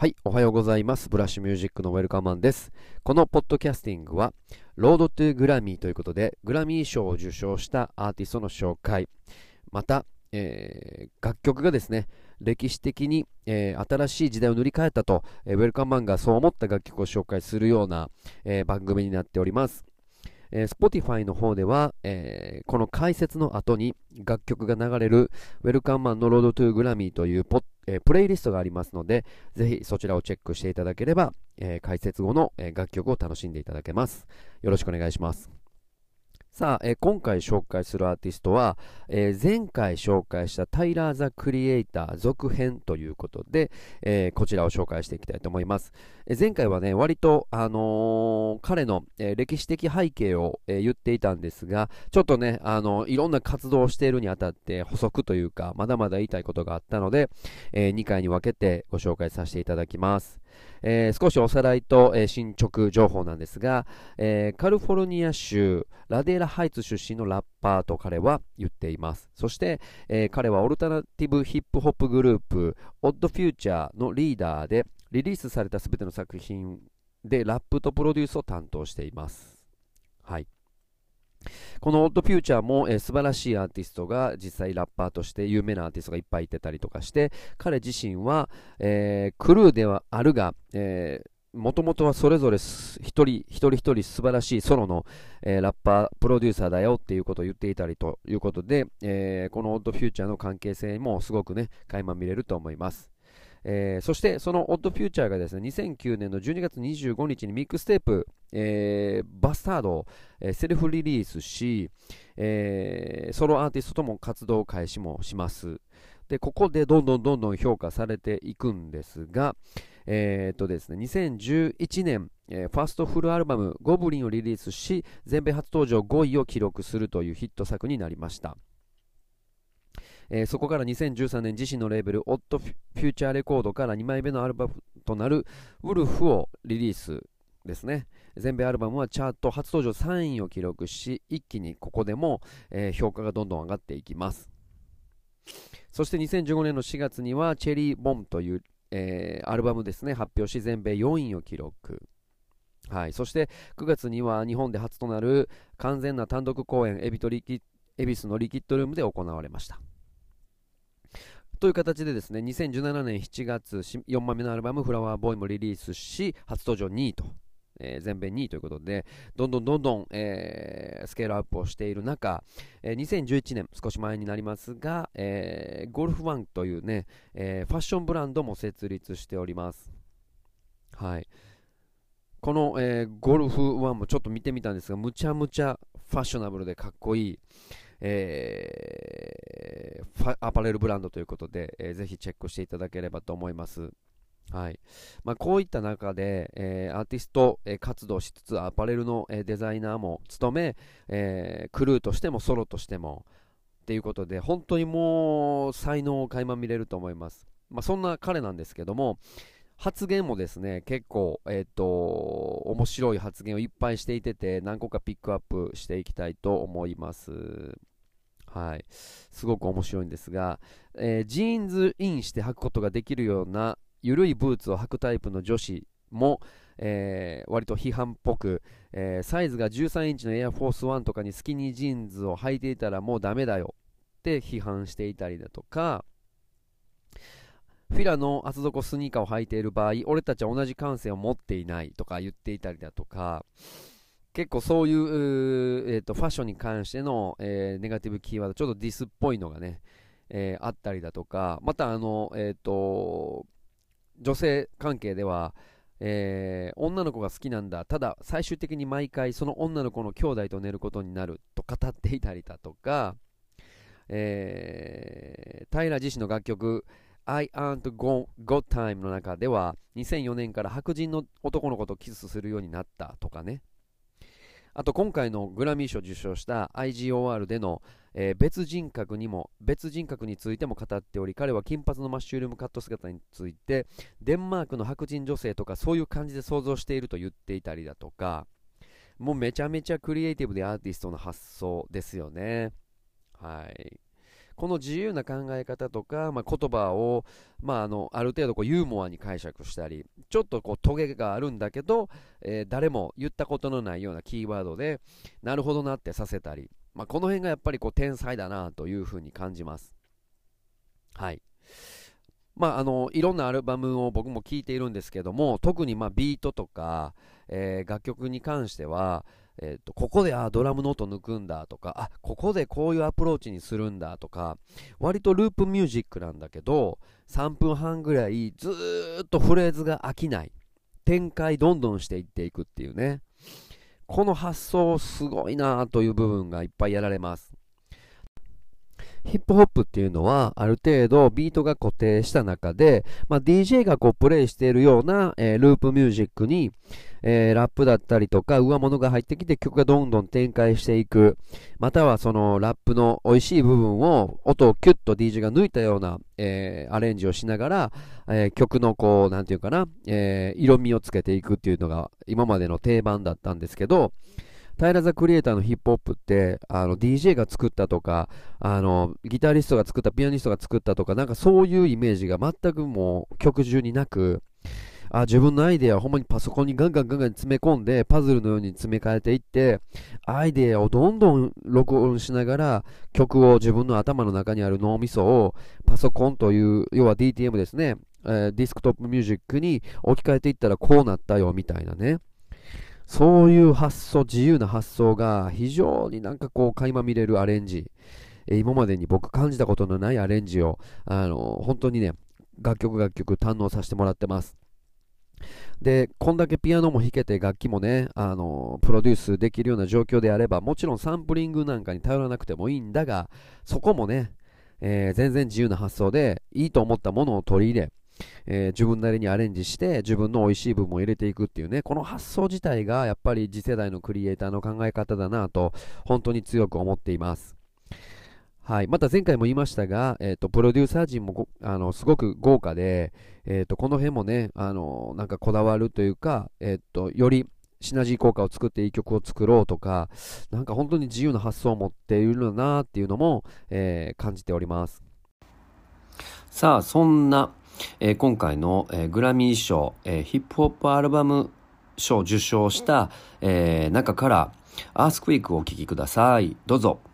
はい、おはようございます。ブラッシュミュージックのウェルカマンです。このポッドキャスティングは、ロードトゥグラミーということで、グラミー賞を受賞したアーティストの紹介、また、えー、楽曲がですね、歴史的に、えー、新しい時代を塗り替えたと、えー、ウェルカマンがそう思った楽曲を紹介するような、え番組になっております。えー、Spotify の方では、えー、この解説の後に楽曲が流れる Welcome Man の Road to Grammy というポ、え、プレイリストがありますので、ぜひそちらをチェックしていただければ、え解説後の、え楽曲を楽しんでいただけます。よろしくお願いします。さあ、えー、今回紹介するアーティストは、えー、前回紹介したタイラー・ザ・クリエイター続編ということで、えー、こちらを紹介していきたいと思います。え前回はね、割と、あの彼の、え歴史的背景を、え言っていたんですが、ちょっとね、あのいろんな活動をしているにあたって補足というか、まだまだ言いたいことがあったので、え2回に分けてご紹介させていただきます。えー、少しおさらいと、えー、進捗情報なんですが、えー、カリフォルニア州ラデーラハイツ出身のラッパーと彼は言っています。そして、え彼はオルタナティブヒップホップグループ、オッドフューチャーのリーダーで、リリースされたすべての作品でラップとプロデュースを担当しています。はい。このオッドフューチャーも、えー、素晴らしいアーティストが実際ラッパーとして有名なアーティストがいっぱいいてたりとかして彼自身は、えー、クルーではあるが、えもともとはそれぞれ一人一人一人素晴らしいソロの、えー、ラッパー、プロデューサーだよっていうことを言っていたりということで、えー、このオッドフューチャーの関係性もすごくね、垣間見れると思います。えー、そしてそのオッドフューチャーがですね2009年の12月25日にミックステープ、えー、バスタードを、えー、セルフリリースし、えソロアーティストとも活動開始もします。でここでどんどんどんどん評価されていくんですが、えーとですね、2011年、えー、ファーストフルアルバム「ゴブリン」をリリースし全米初登場5位を記録するというヒット作になりました。えー、そこから2013年自身のレーベル、オットフューチャーレコードから2枚目のアルバムとなるウルフをリリースですね。全米アルバムはチャート初登場3位を記録し、一気にここでも、えー、評価がどんどん上がっていきます。そして2015年の4月には、チェリー・ボンという、えー、アルバムですね、発表し、全米4位を記録。はい、そして9月には日本で初となる完全な単独公演、エビとリキ恵比寿のリキッドルームで行われました。という形でですね、2017年7月、4枚目のアルバム、フラワーボーイもリリースし、初登場2位と、えー、全米2位ということで、どんどんどんどん、えー、スケールアップをしている中、えー、2011年、少し前になりますが、えー、ゴルフワンというね、えファッションブランドも設立しております。はい。この、えゴルフワンもちょっと見てみたんですが、むちゃむちゃファッショナブルでかっこいい、えー、アパレルブランドということで、えー、ぜひチェックしていただければと思います。はいまあ、こういった中で、えー、アーティスト、えー、活動しつつアパレルの、えー、デザイナーも務め、えクルーとしてもソロとしてもっていうことで本当にもう才能を垣間見れると思います、まあ、そんな彼なんですけども発言もですね結構、えーと、面白い発言をいっぱいしていてて何個かピックアップしていきたいと思います。はい、すごく面白いんですが、えー、ジーンズインして履くことができるような緩いブーツを履くタイプの女子も、えー、割と批判っぽく、えー、サイズが13インチのエアフォースワンとかにスキニージーンズを履いていたらもうダメだよって批判していたりだとかフィラの厚底スニーカーを履いている場合俺たちは同じ感性を持っていないとか言っていたりだとか結構そういう、えーと、ファッションに関しての、えー、ネガティブキーワード、ちょっとディスっぽいのがね、えー、あったりだとか、またあの、えーと、女性関係では、えー、女の子が好きなんだ、ただ最終的に毎回その女の子の兄弟と寝ることになると語っていたりだとか、えー、平自身の楽曲、I Aren't Got Time の中では2004年から白人の男の子とキスするようになったとかね、あと今回のグラミー賞受賞した IGOR での、えー、別人格にも別人格についても語っており彼は金髪のマッシュルームカット姿についてデンマークの白人女性とかそういう感じで想像していると言っていたりだとか。もうめちゃめちゃクリエイティブでアーティストの発想ですよね。はい。この自由な考え方とか、まあ、言葉を、まあ、あのある程度こうユーモアに解釈したりちょっとこうトゲがあるんだけど、えー、誰も言ったことのないようなキーワードでなるほどなってさせたり、まあ、この辺がやっぱりこう天才だなというふうに感じます。はい。まあ、あのいろんなアルバムを僕も聴いているんですけども特にまあビートとか、えー、楽曲に関しては、えーと、ここであドラムの音抜くんだとかあここでこういうアプローチにするんだとか割とループミュージックなんだけど3分半ぐらいずっとフレーズが飽きない。展開どんどんしていっていくっていうね。この発想すごいなという部分がいっぱいやられます。ヒップホップっていうのは、ある程度ビートが固定した中で、まあ、DJ がこうプレイしているような、えー、ループミュージックに、えー、ラップだったりとか、上物が入ってきて曲がどんどん展開していく。またはそのラップの美味しい部分を、音をキュッと DJ が抜いたような、えー、アレンジをしながら、え曲のこう、なんていうかな、え色味をつけていくっていうのが今までの定番だったんですけど、タイラ・ザ・クリエイターのヒップホップって、あの、DJ が作ったとか、あの、ギタリストが作った、ピアニストが作ったとか、なんかそういうイメージが全くもう曲中になく、あ自分のアイデアをほんまにパソコンにガンガンガンガン詰め込んで、パズルのように詰め替えていって、アイデアをどんどん録音しながら、曲を自分の頭の中にある脳みそをパソコンという、要は DTM ですね、えー、ディスクトップミュージックに置き換えていったらこうなったよみたいなね。そういう発想、自由な発想が非常になんかこう垣間見れるアレンジ、今までに僕感じたことのないアレンジを、あの、本当にね、楽曲楽曲堪能させてもらってます。で、こんだけピアノも弾けて楽器もね、あの、プロデュースできるような状況であれば、もちろんサンプリングなんかに頼らなくてもいいんだが、そこもね、えー、全然自由な発想で、いいと思ったものを取り入れ、えー、自分なりにアレンジして自分の美味しい部分を入れていくっていうね、この発想自体がやっぱり次世代のクリエイターの考え方だなと、本当に強く思っています。はい。また前回も言いましたが、え、ー、と、プロデューサー陣もあの、すごく豪華で、え、ー、と、この辺もね、あの、なんかこだわるというか、えっ、と、よりシナジー効果を作っていい曲を作ろうとか、なんか本当に自由な発想を持っているんだなっていうのも、え感じております。さあ、そんな、えー、今回の、えー、グラミー賞、え、ヒップホップアルバム賞を受賞した、え中からアースクイークをお聴きください。どうぞ。